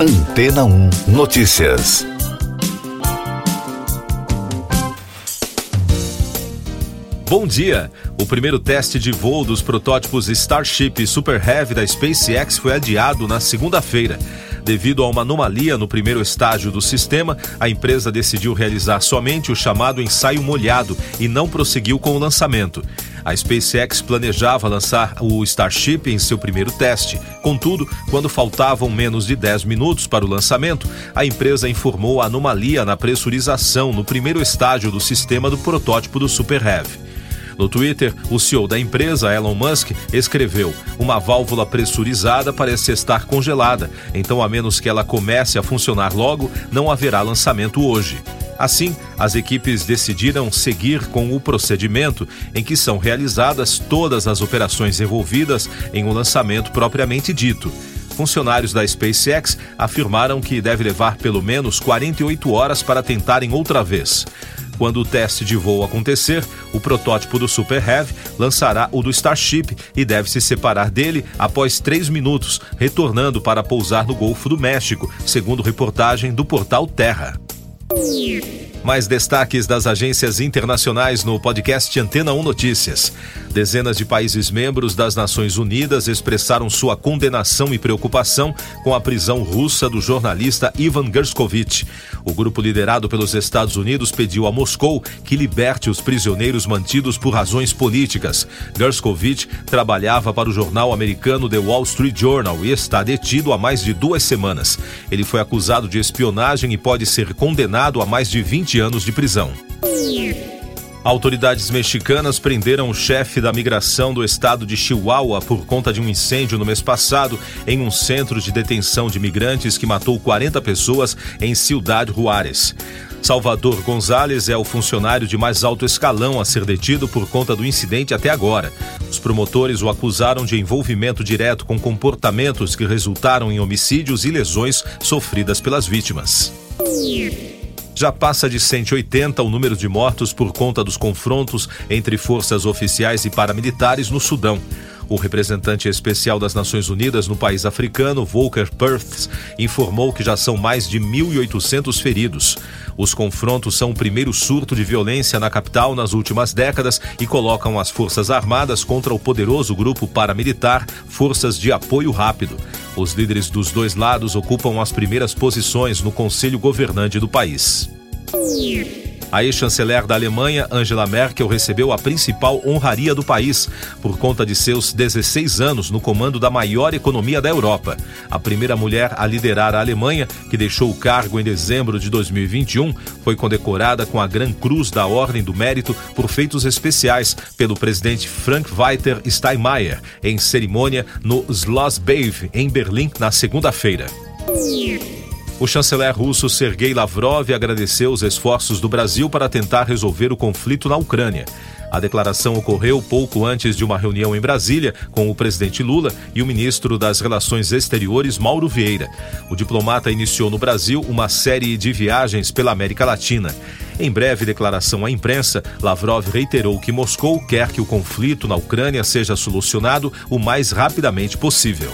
Antena 1 Notícias. Bom dia! O primeiro teste de voo dos protótipos Starship e Super Heavy da SpaceX foi adiado na segunda-feira. Devido a uma anomalia no primeiro estágio do sistema, a empresa decidiu realizar somente o chamado ensaio molhado e não prosseguiu com o lançamento. A SpaceX planejava lançar o Starship em seu primeiro teste. Contudo, quando faltavam menos de 10 minutos para o lançamento, a empresa informou a anomalia na pressurização no primeiro estágio do sistema do protótipo do Super Heavy. No Twitter, o CEO da empresa, Elon Musk, escreveu: Uma válvula pressurizada parece estar congelada, então, a menos que ela comece a funcionar logo, não haverá lançamento hoje. Assim, as equipes decidiram seguir com o procedimento em que são realizadas todas as operações envolvidas em um lançamento propriamente dito funcionários da SpaceX afirmaram que deve levar pelo menos 48 horas para tentarem outra vez. Quando o teste de voo acontecer, o protótipo do Super Heavy lançará o do Starship e deve se separar dele após três minutos, retornando para pousar no Golfo do México, segundo reportagem do portal Terra. Mais destaques das agências internacionais no podcast Antena 1 Notícias. Dezenas de países membros das Nações Unidas expressaram sua condenação e preocupação com a prisão russa do jornalista Ivan Gerskovich. O grupo liderado pelos Estados Unidos pediu a Moscou que liberte os prisioneiros mantidos por razões políticas. Gerskovich trabalhava para o jornal americano The Wall Street Journal e está detido há mais de duas semanas. Ele foi acusado de espionagem e pode ser condenado a mais de 20 anos de prisão. Autoridades mexicanas prenderam o chefe da migração do estado de Chihuahua por conta de um incêndio no mês passado em um centro de detenção de migrantes que matou 40 pessoas em Ciudad Juárez. Salvador Gonzalez é o funcionário de mais alto escalão a ser detido por conta do incidente até agora. Os promotores o acusaram de envolvimento direto com comportamentos que resultaram em homicídios e lesões sofridas pelas vítimas já passa de 180 o número de mortos por conta dos confrontos entre forças oficiais e paramilitares no Sudão. O representante especial das Nações Unidas no país africano, Volker Perthes, informou que já são mais de 1.800 feridos. Os confrontos são o primeiro surto de violência na capital nas últimas décadas e colocam as Forças Armadas contra o poderoso grupo paramilitar Forças de Apoio Rápido. Os líderes dos dois lados ocupam as primeiras posições no Conselho Governante do país. A ex-chanceler da Alemanha, Angela Merkel, recebeu a principal honraria do país por conta de seus 16 anos no comando da maior economia da Europa. A primeira mulher a liderar a Alemanha, que deixou o cargo em dezembro de 2021, foi condecorada com a Gran Cruz da Ordem do Mérito por feitos especiais pelo presidente Frank-Walter Steinmeier em cerimônia no Schloss Bave, em Berlim, na segunda-feira. O chanceler russo Sergei Lavrov agradeceu os esforços do Brasil para tentar resolver o conflito na Ucrânia. A declaração ocorreu pouco antes de uma reunião em Brasília com o presidente Lula e o ministro das Relações Exteriores, Mauro Vieira. O diplomata iniciou no Brasil uma série de viagens pela América Latina. Em breve declaração à imprensa, Lavrov reiterou que Moscou quer que o conflito na Ucrânia seja solucionado o mais rapidamente possível.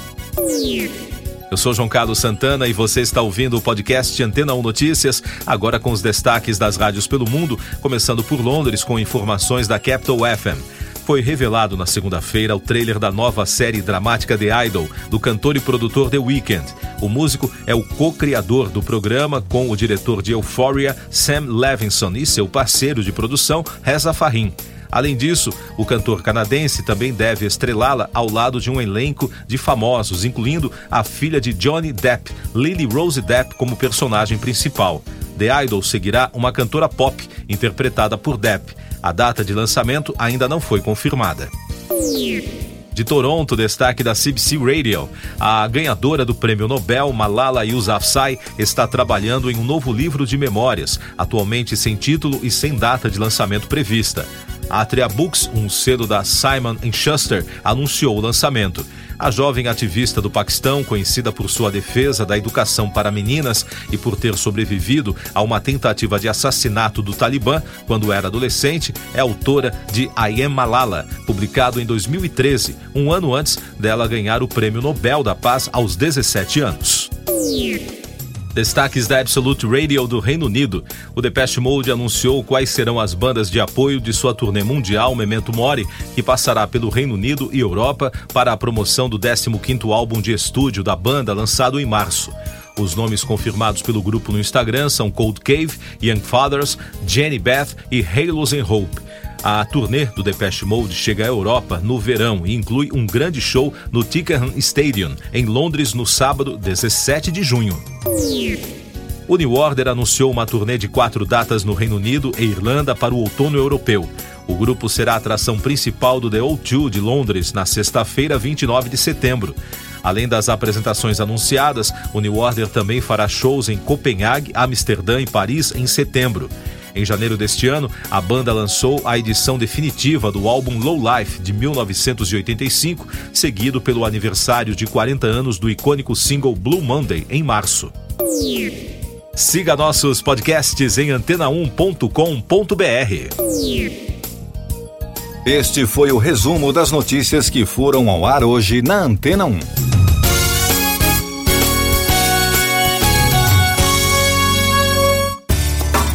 Eu sou João Carlos Santana e você está ouvindo o podcast Antena 1 Notícias, agora com os destaques das rádios pelo mundo, começando por Londres com informações da Capital FM. Foi revelado na segunda-feira o trailer da nova série dramática The Idol, do cantor e produtor The Weeknd. O músico é o co-criador do programa com o diretor de Euphoria, Sam Levinson, e seu parceiro de produção, Reza Fahin. Além disso, o cantor canadense também deve estrelá-la ao lado de um elenco de famosos, incluindo a filha de Johnny Depp, Lily Rose Depp, como personagem principal. The Idol seguirá uma cantora pop interpretada por Depp. A data de lançamento ainda não foi confirmada. De Toronto, destaque da CBC Radio. A ganhadora do prêmio Nobel, Malala Yousafzai, está trabalhando em um novo livro de memórias, atualmente sem título e sem data de lançamento prevista. A Atria Books, um selo da Simon Schuster, anunciou o lançamento. A jovem ativista do Paquistão, conhecida por sua defesa da educação para meninas e por ter sobrevivido a uma tentativa de assassinato do Talibã quando era adolescente, é autora de I Am Malala, publicado em 2013, um ano antes dela ganhar o Prêmio Nobel da Paz aos 17 anos. Destaques da Absolute Radio do Reino Unido. O Depeche Mode anunciou quais serão as bandas de apoio de sua turnê mundial Memento Mori, que passará pelo Reino Unido e Europa para a promoção do 15º álbum de estúdio da banda lançado em março. Os nomes confirmados pelo grupo no Instagram são Cold Cave, Young Fathers, Jenny Beth e Halos and Hope. A turnê do Depeche Mode chega à Europa no verão e inclui um grande show no Twickenham Stadium, em Londres, no sábado 17 de junho. O New Order anunciou uma turnê de quatro datas no Reino Unido e Irlanda para o outono europeu. O grupo será a atração principal do The O2 de Londres na sexta-feira, 29 de setembro. Além das apresentações anunciadas, o New Order também fará shows em Copenhague, Amsterdã e Paris em setembro. Em janeiro deste ano, a banda lançou a edição definitiva do álbum Low Life de 1985, seguido pelo aniversário de 40 anos do icônico single Blue Monday em março. Siga nossos podcasts em antena1.com.br. Este foi o resumo das notícias que foram ao ar hoje na Antena 1.